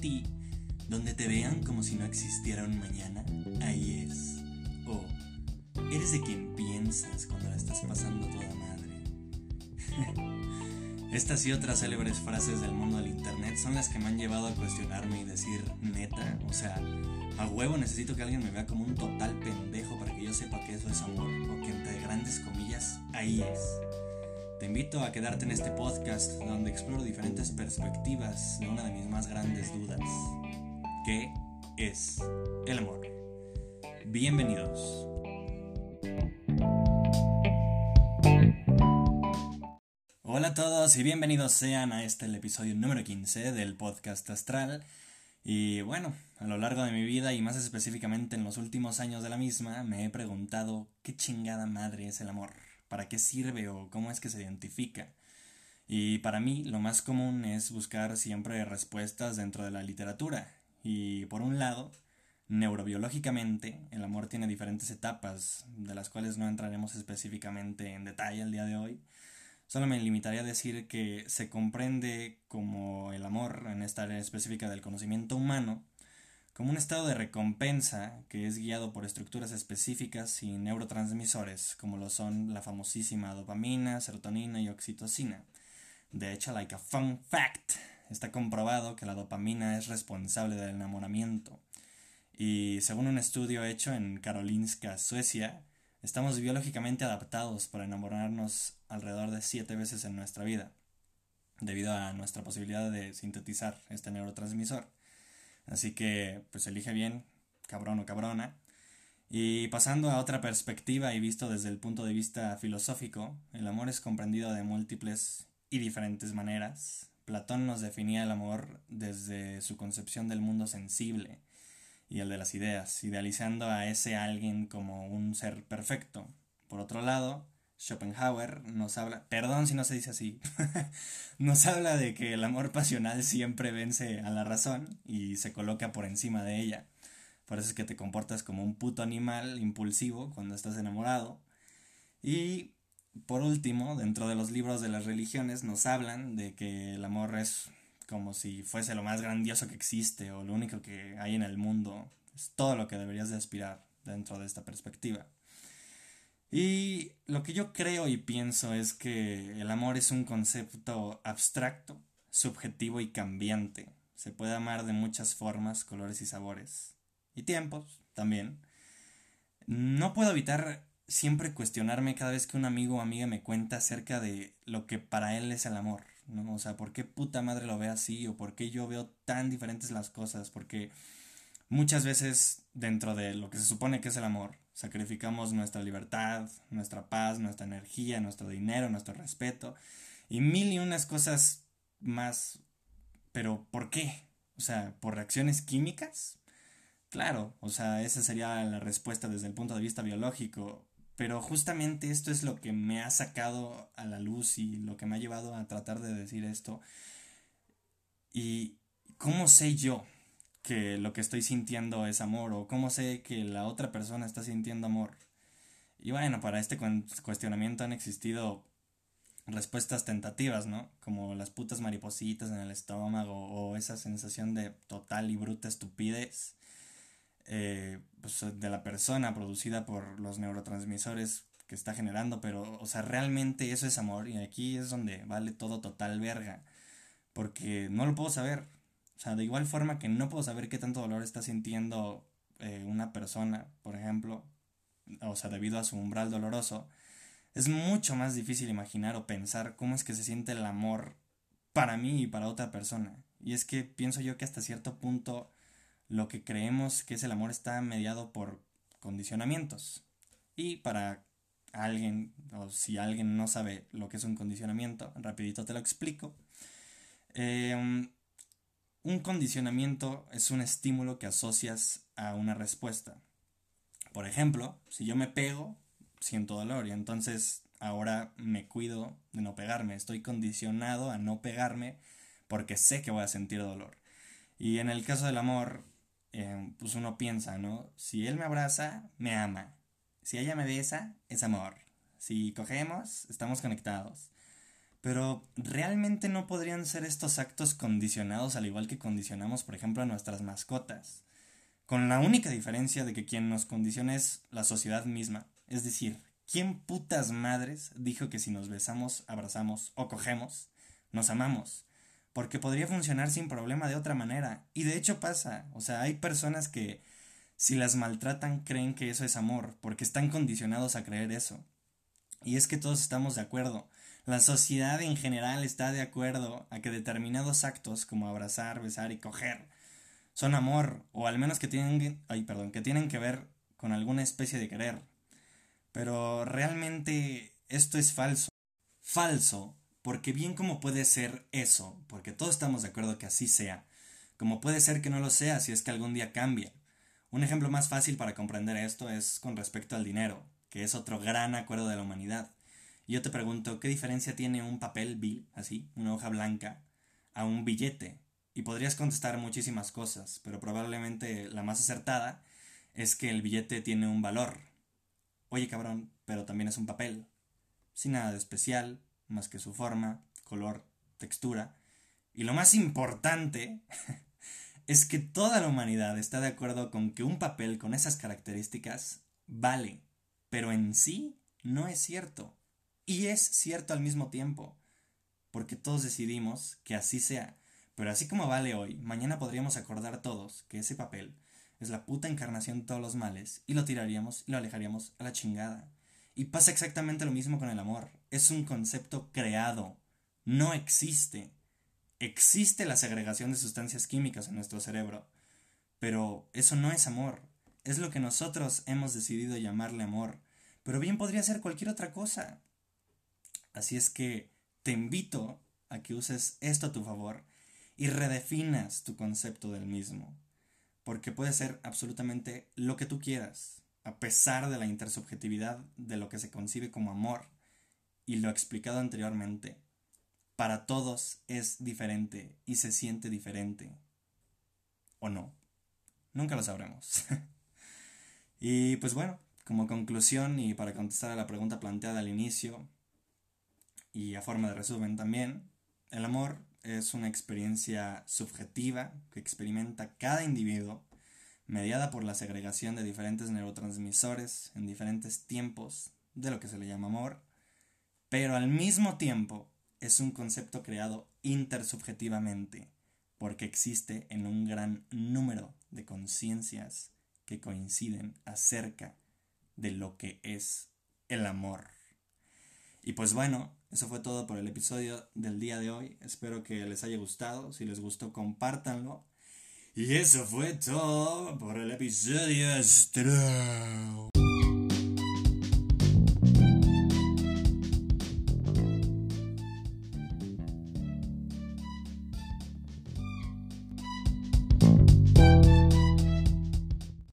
ti, donde te vean como si no existiera un mañana, ahí es. O eres de quien piensas cuando la estás pasando toda madre. Estas y otras célebres frases del mundo del internet son las que me han llevado a cuestionarme y decir, neta, o sea, a huevo necesito que alguien me vea como un total pendejo para que yo sepa que eso es amor, o que entre grandes comillas, ahí es. Te invito a quedarte en este podcast donde exploro diferentes perspectivas de una de mis más grandes dudas. ¿Qué es el amor? Bienvenidos. Hola a todos y bienvenidos sean a este episodio número 15 del podcast astral. Y bueno, a lo largo de mi vida y más específicamente en los últimos años de la misma, me he preguntado qué chingada madre es el amor, para qué sirve o cómo es que se identifica. Y para mí lo más común es buscar siempre respuestas dentro de la literatura. Y por un lado, neurobiológicamente, el amor tiene diferentes etapas, de las cuales no entraremos específicamente en detalle el día de hoy. Solo me limitaría a decir que se comprende como el amor en esta área específica del conocimiento humano como un estado de recompensa que es guiado por estructuras específicas y neurotransmisores como lo son la famosísima dopamina, serotonina y oxitocina. De hecho, like a fun fact, está comprobado que la dopamina es responsable del enamoramiento. Y según un estudio hecho en Karolinska, Suecia, Estamos biológicamente adaptados para enamorarnos alrededor de siete veces en nuestra vida, debido a nuestra posibilidad de sintetizar este neurotransmisor. Así que, pues elige bien, cabrón o cabrona. Y pasando a otra perspectiva y visto desde el punto de vista filosófico, el amor es comprendido de múltiples y diferentes maneras. Platón nos definía el amor desde su concepción del mundo sensible, y el de las ideas, idealizando a ese alguien como un ser perfecto. Por otro lado, Schopenhauer nos habla, perdón si no se dice así, nos habla de que el amor pasional siempre vence a la razón y se coloca por encima de ella. Por eso es que te comportas como un puto animal impulsivo cuando estás enamorado. Y por último, dentro de los libros de las religiones nos hablan de que el amor es como si fuese lo más grandioso que existe o lo único que hay en el mundo. Es todo lo que deberías de aspirar dentro de esta perspectiva. Y lo que yo creo y pienso es que el amor es un concepto abstracto, subjetivo y cambiante. Se puede amar de muchas formas, colores y sabores. Y tiempos también. No puedo evitar siempre cuestionarme cada vez que un amigo o amiga me cuenta acerca de lo que para él es el amor. ¿no? O sea, ¿por qué puta madre lo ve así? ¿O por qué yo veo tan diferentes las cosas? Porque muchas veces dentro de lo que se supone que es el amor, sacrificamos nuestra libertad, nuestra paz, nuestra energía, nuestro dinero, nuestro respeto y mil y unas cosas más. Pero ¿por qué? O sea, ¿por reacciones químicas? Claro, o sea, esa sería la respuesta desde el punto de vista biológico. Pero justamente esto es lo que me ha sacado a la luz y lo que me ha llevado a tratar de decir esto. ¿Y cómo sé yo que lo que estoy sintiendo es amor? ¿O cómo sé que la otra persona está sintiendo amor? Y bueno, para este cuestionamiento han existido respuestas tentativas, ¿no? Como las putas maripositas en el estómago o esa sensación de total y bruta estupidez eh, pues, de la persona producida por los neurotransmisores que está generando, pero, o sea, realmente eso es amor y aquí es donde vale todo total verga, porque no lo puedo saber, o sea, de igual forma que no puedo saber qué tanto dolor está sintiendo eh, una persona, por ejemplo, o sea, debido a su umbral doloroso, es mucho más difícil imaginar o pensar cómo es que se siente el amor para mí y para otra persona. Y es que pienso yo que hasta cierto punto lo que creemos que es el amor está mediado por condicionamientos. Y para alguien, o si alguien no sabe lo que es un condicionamiento, rapidito te lo explico. Em, un condicionamiento es un estímulo que asocias a una respuesta. Por ejemplo, si yo me pego, siento dolor y entonces ahora me cuido de no pegarme. Estoy condicionado a no pegarme porque sé que voy a sentir dolor. Y en el caso del amor, eh, pues uno piensa, ¿no? Si él me abraza, me ama. Si ella me besa, es amor. Si cogemos, estamos conectados. Pero realmente no podrían ser estos actos condicionados al igual que condicionamos, por ejemplo, a nuestras mascotas. Con la única diferencia de que quien nos condiciona es la sociedad misma. Es decir, ¿quién putas madres dijo que si nos besamos, abrazamos o cogemos, nos amamos? Porque podría funcionar sin problema de otra manera. Y de hecho pasa. O sea, hay personas que si las maltratan creen que eso es amor, porque están condicionados a creer eso. Y es que todos estamos de acuerdo. La sociedad en general está de acuerdo a que determinados actos como abrazar, besar y coger son amor, o al menos que tienen, ay, perdón, que tienen que ver con alguna especie de querer. Pero realmente esto es falso. Falso, porque bien como puede ser eso, porque todos estamos de acuerdo que así sea, como puede ser que no lo sea si es que algún día cambia. Un ejemplo más fácil para comprender esto es con respecto al dinero, que es otro gran acuerdo de la humanidad. Yo te pregunto, ¿qué diferencia tiene un papel bill, así, una hoja blanca, a un billete? Y podrías contestar muchísimas cosas, pero probablemente la más acertada es que el billete tiene un valor. Oye cabrón, pero también es un papel. Sin nada de especial, más que su forma, color, textura. Y lo más importante es que toda la humanidad está de acuerdo con que un papel con esas características vale, pero en sí no es cierto. Y es cierto al mismo tiempo, porque todos decidimos que así sea. Pero así como vale hoy, mañana podríamos acordar todos que ese papel es la puta encarnación de todos los males y lo tiraríamos y lo alejaríamos a la chingada. Y pasa exactamente lo mismo con el amor. Es un concepto creado. No existe. Existe la segregación de sustancias químicas en nuestro cerebro. Pero eso no es amor. Es lo que nosotros hemos decidido llamarle amor. Pero bien podría ser cualquier otra cosa. Así es que te invito a que uses esto a tu favor y redefinas tu concepto del mismo, porque puede ser absolutamente lo que tú quieras, a pesar de la intersubjetividad de lo que se concibe como amor y lo explicado anteriormente. Para todos es diferente y se siente diferente. ¿O no? Nunca lo sabremos. y pues bueno, como conclusión y para contestar a la pregunta planteada al inicio, y a forma de resumen también, el amor es una experiencia subjetiva que experimenta cada individuo, mediada por la segregación de diferentes neurotransmisores en diferentes tiempos de lo que se le llama amor, pero al mismo tiempo es un concepto creado intersubjetivamente, porque existe en un gran número de conciencias que coinciden acerca de lo que es el amor. Y pues bueno, eso fue todo por el episodio del día de hoy. Espero que les haya gustado. Si les gustó, compártanlo. Y eso fue todo por el episodio.